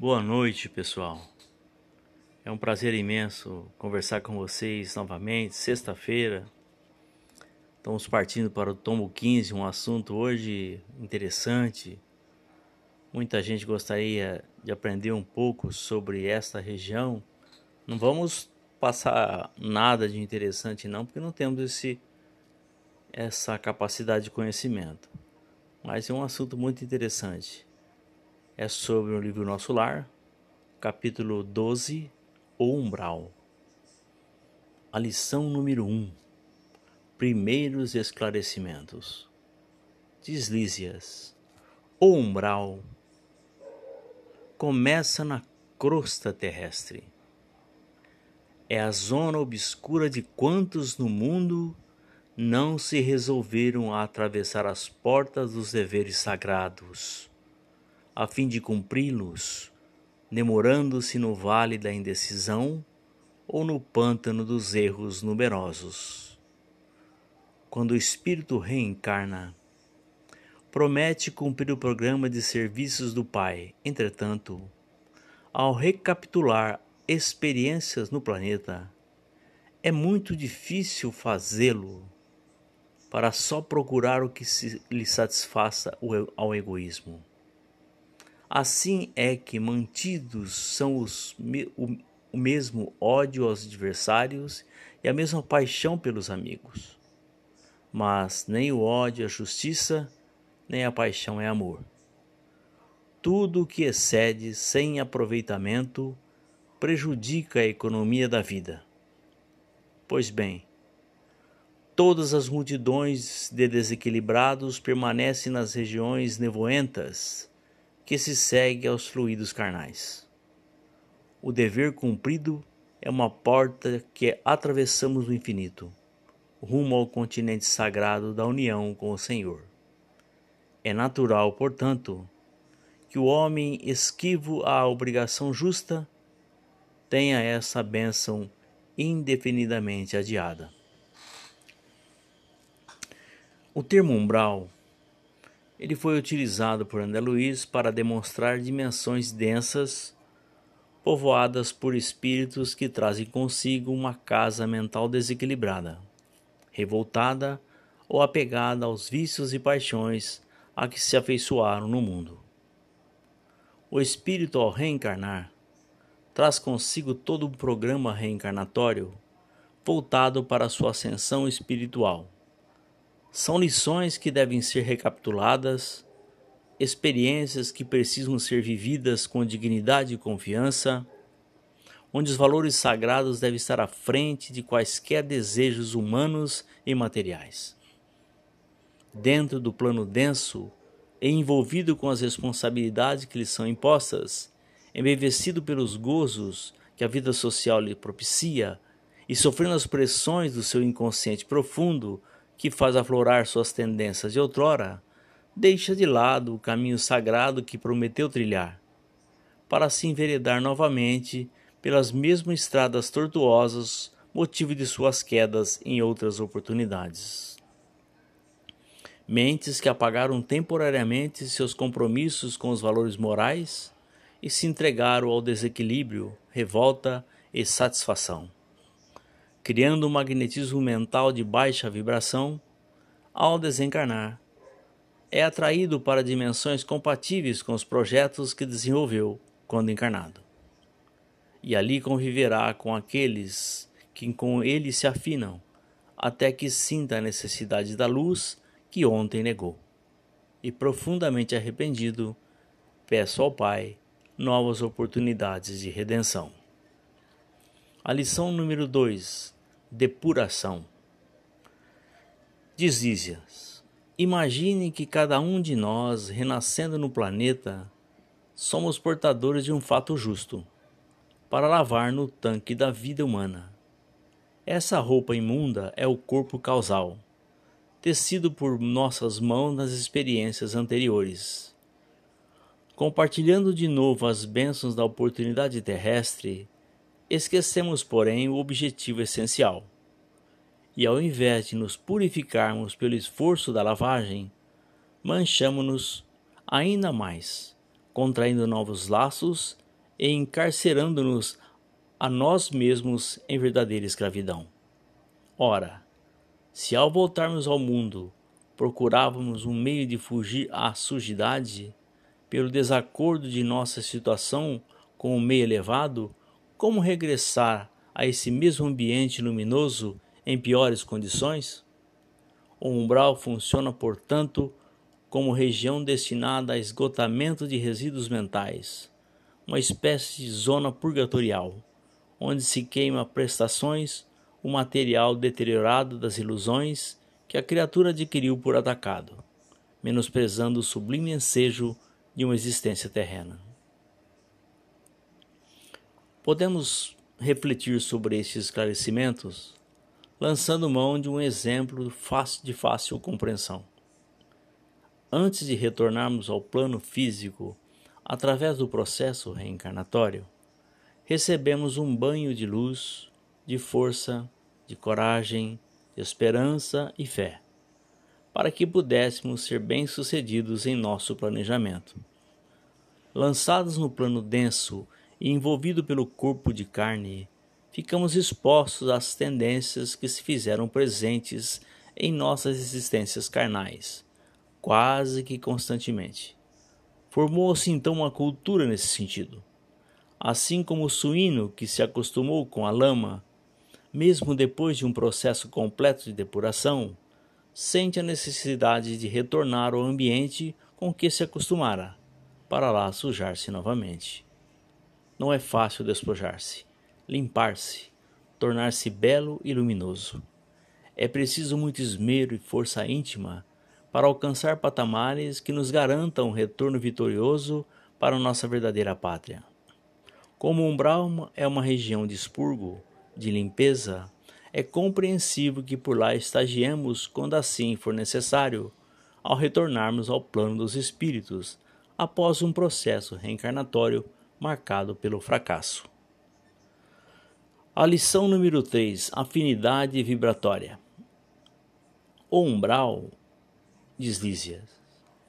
Boa noite, pessoal. É um prazer imenso conversar com vocês novamente, sexta-feira. Estamos partindo para o tomo 15, um assunto hoje interessante. Muita gente gostaria de aprender um pouco sobre esta região. Não vamos passar nada de interessante não, porque não temos esse essa capacidade de conhecimento. Mas é um assunto muito interessante. É sobre o livro Nosso Lar, capítulo 12, O Umbral. A lição número 1. Primeiros esclarecimentos. Diz Lísias. O umbral começa na crosta terrestre. É a zona obscura de quantos no mundo não se resolveram a atravessar as portas dos deveres sagrados, a fim de cumpri-los, demorando-se no vale da indecisão ou no pântano dos erros numerosos. Quando o espírito reencarna, promete cumprir o programa de serviços do Pai. Entretanto, ao recapitular experiências no planeta, é muito difícil fazê-lo para só procurar o que lhe satisfaça ao egoísmo. Assim é que mantidos são os, o, o mesmo ódio aos adversários e a mesma paixão pelos amigos. Mas nem o ódio é justiça, nem a paixão é amor. Tudo o que excede sem aproveitamento prejudica a economia da vida. Pois bem, todas as multidões de desequilibrados permanecem nas regiões nevoentas que se segue aos fluidos carnais. O dever cumprido é uma porta que atravessamos no infinito, rumo ao continente sagrado da união com o Senhor. É natural, portanto, que o homem esquivo à obrigação justa tenha essa bênção indefinidamente adiada. O termo umbral ele foi utilizado por André Luiz para demonstrar dimensões densas povoadas por espíritos que trazem consigo uma casa mental desequilibrada, revoltada ou apegada aos vícios e paixões a que se afeiçoaram no mundo. O espírito, ao reencarnar, traz consigo todo um programa reencarnatório voltado para sua ascensão espiritual. São lições que devem ser recapituladas, experiências que precisam ser vividas com dignidade e confiança, onde os valores sagrados devem estar à frente de quaisquer desejos humanos e materiais. Dentro do plano denso e envolvido com as responsabilidades que lhe são impostas, embevecido pelos gozos que a vida social lhe propicia e sofrendo as pressões do seu inconsciente profundo que faz aflorar suas tendências. De outrora, deixa de lado o caminho sagrado que prometeu trilhar, para se enveredar novamente pelas mesmas estradas tortuosas, motivo de suas quedas em outras oportunidades. Mentes que apagaram temporariamente seus compromissos com os valores morais e se entregaram ao desequilíbrio, revolta e satisfação, criando um magnetismo mental de baixa vibração, ao desencarnar, é atraído para dimensões compatíveis com os projetos que desenvolveu quando encarnado. E ali conviverá com aqueles que com ele se afinam, até que sinta a necessidade da luz que ontem negou. E profundamente arrependido, peço ao Pai novas oportunidades de redenção. A lição número 2: Depuração. Diz Ísias: Imagine que cada um de nós, renascendo no planeta, somos portadores de um fato justo, para lavar no tanque da vida humana. Essa roupa imunda é o corpo causal tecido por nossas mãos nas experiências anteriores. Compartilhando de novo as bênçãos da oportunidade terrestre, esquecemos, porém, o objetivo essencial. E ao invés de nos purificarmos pelo esforço da lavagem, manchamos-nos ainda mais, contraindo novos laços e encarcerando-nos a nós mesmos em verdadeira escravidão. Ora, se ao voltarmos ao mundo procurávamos um meio de fugir à sujidade, pelo desacordo de nossa situação com o meio elevado, como regressar a esse mesmo ambiente luminoso em piores condições? O umbral funciona, portanto, como região destinada a esgotamento de resíduos mentais, uma espécie de zona purgatorial, onde se queima prestações, o material deteriorado das ilusões que a criatura adquiriu por atacado, menosprezando o sublime ensejo de uma existência terrena. Podemos refletir sobre estes esclarecimentos lançando mão de um exemplo de fácil compreensão. Antes de retornarmos ao plano físico, através do processo reencarnatório, recebemos um banho de luz, de força, de coragem, de esperança e fé, para que pudéssemos ser bem-sucedidos em nosso planejamento. Lançados no plano denso e envolvido pelo corpo de carne, ficamos expostos às tendências que se fizeram presentes em nossas existências carnais, quase que constantemente. Formou-se então uma cultura nesse sentido. Assim como o suíno que se acostumou com a lama, mesmo depois de um processo completo de depuração, sente a necessidade de retornar ao ambiente com que se acostumara, para lá sujar-se novamente. Não é fácil despojar-se limpar-se, tornar-se belo e luminoso. É preciso muito esmero e força íntima para alcançar patamares que nos garantam um retorno vitorioso para nossa verdadeira pátria. Como umbral é uma região de expurgo, de limpeza, é compreensível que por lá estagiemos quando assim for necessário, ao retornarmos ao plano dos espíritos, após um processo reencarnatório marcado pelo fracasso. A lição número 3: Afinidade vibratória. O umbral, diz Lísias,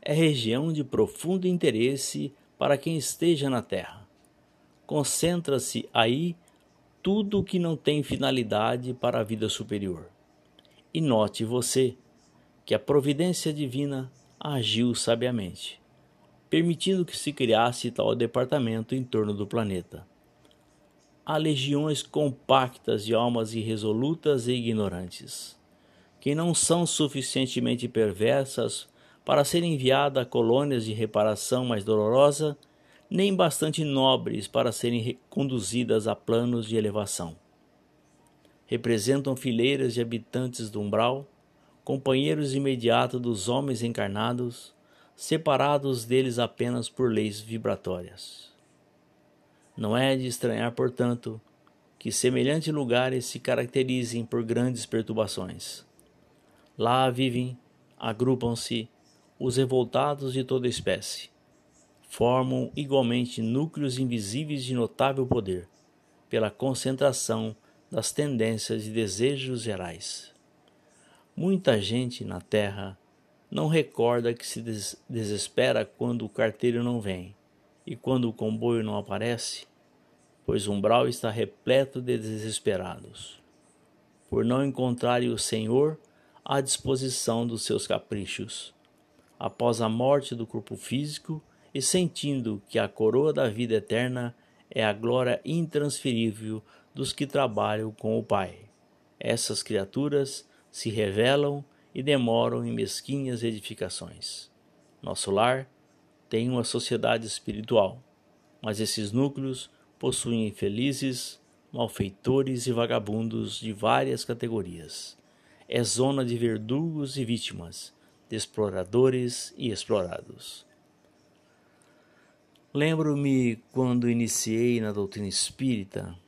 é região de profundo interesse para quem esteja na Terra. Concentra-se aí tudo que não tem finalidade para a vida superior. E note você que a providência divina agiu sabiamente, permitindo que se criasse tal departamento em torno do planeta há legiões compactas de almas irresolutas e ignorantes, que não são suficientemente perversas para serem enviadas a colônias de reparação mais dolorosa, nem bastante nobres para serem conduzidas a planos de elevação. Representam fileiras de habitantes do umbral, companheiros imediatos dos homens encarnados, separados deles apenas por leis vibratórias. Não é de estranhar, portanto, que semelhantes lugares se caracterizem por grandes perturbações. Lá vivem, agrupam-se os revoltados de toda espécie. Formam igualmente núcleos invisíveis de notável poder, pela concentração das tendências e desejos gerais. Muita gente na Terra não recorda que se desespera quando o carteiro não vem e quando o comboio não aparece, pois umbral está repleto de desesperados, por não encontrarem o Senhor à disposição dos seus caprichos, após a morte do corpo físico e sentindo que a coroa da vida eterna é a glória intransferível dos que trabalham com o Pai. Essas criaturas se revelam e demoram em mesquinhas edificações. Nosso lar tem uma sociedade espiritual, mas esses núcleos possuem infelizes, malfeitores e vagabundos de várias categorias. É zona de verdugos e vítimas, de exploradores e explorados. Lembro-me quando iniciei na doutrina espírita,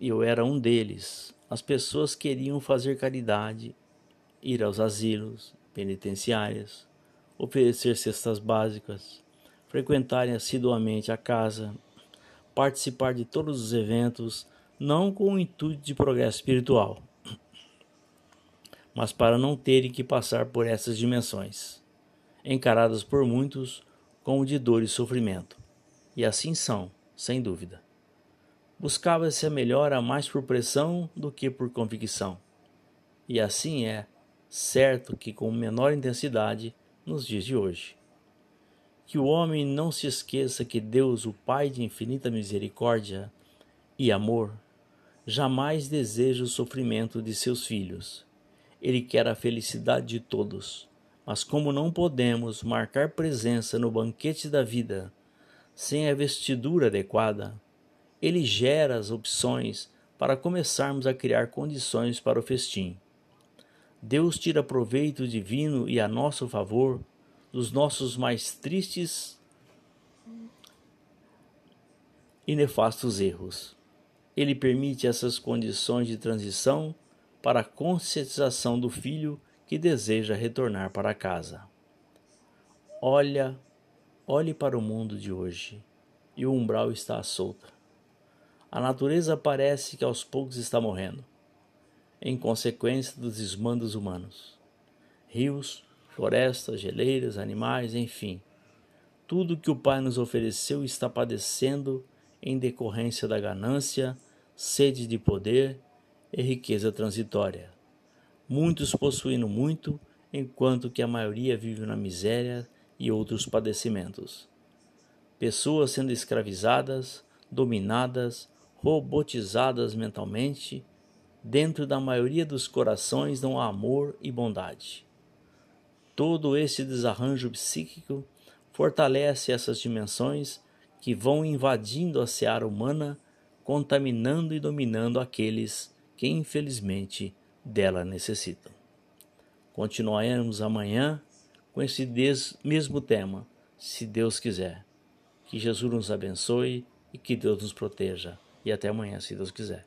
eu era um deles. As pessoas queriam fazer caridade, ir aos asilos, penitenciárias, oferecer cestas básicas, frequentarem assiduamente a casa, participar de todos os eventos, não com o intuito de progresso espiritual, mas para não terem que passar por essas dimensões, encaradas por muitos como de dor e sofrimento. E assim são, sem dúvida. Buscava-se a melhora mais por pressão do que por convicção. E assim é, certo que com menor intensidade nos dias de hoje. Que o homem não se esqueça que Deus, o Pai de infinita misericórdia e amor, jamais deseja o sofrimento de seus filhos. Ele quer a felicidade de todos. Mas como não podemos marcar presença no banquete da vida sem a vestidura adequada, ele gera as opções para começarmos a criar condições para o festim. Deus tira proveito divino e a nosso favor dos nossos mais tristes e nefastos erros. Ele permite essas condições de transição para a conscientização do filho que deseja retornar para casa. Olha, olhe para o mundo de hoje e o umbral está solto. A natureza parece que aos poucos está morrendo, em consequência dos desmandos humanos. Rios, florestas, geleiras, animais, enfim, tudo que o Pai nos ofereceu está padecendo em decorrência da ganância, sede de poder e riqueza transitória. Muitos possuindo muito, enquanto que a maioria vive na miséria e outros padecimentos. Pessoas sendo escravizadas, dominadas, robotizadas mentalmente, dentro da maioria dos corações não há amor e bondade. Todo esse desarranjo psíquico fortalece essas dimensões que vão invadindo a seara humana, contaminando e dominando aqueles que infelizmente dela necessitam. Continuaremos amanhã com esse mesmo tema, se Deus quiser. Que Jesus nos abençoe e que Deus nos proteja e até amanhã, se Deus quiser.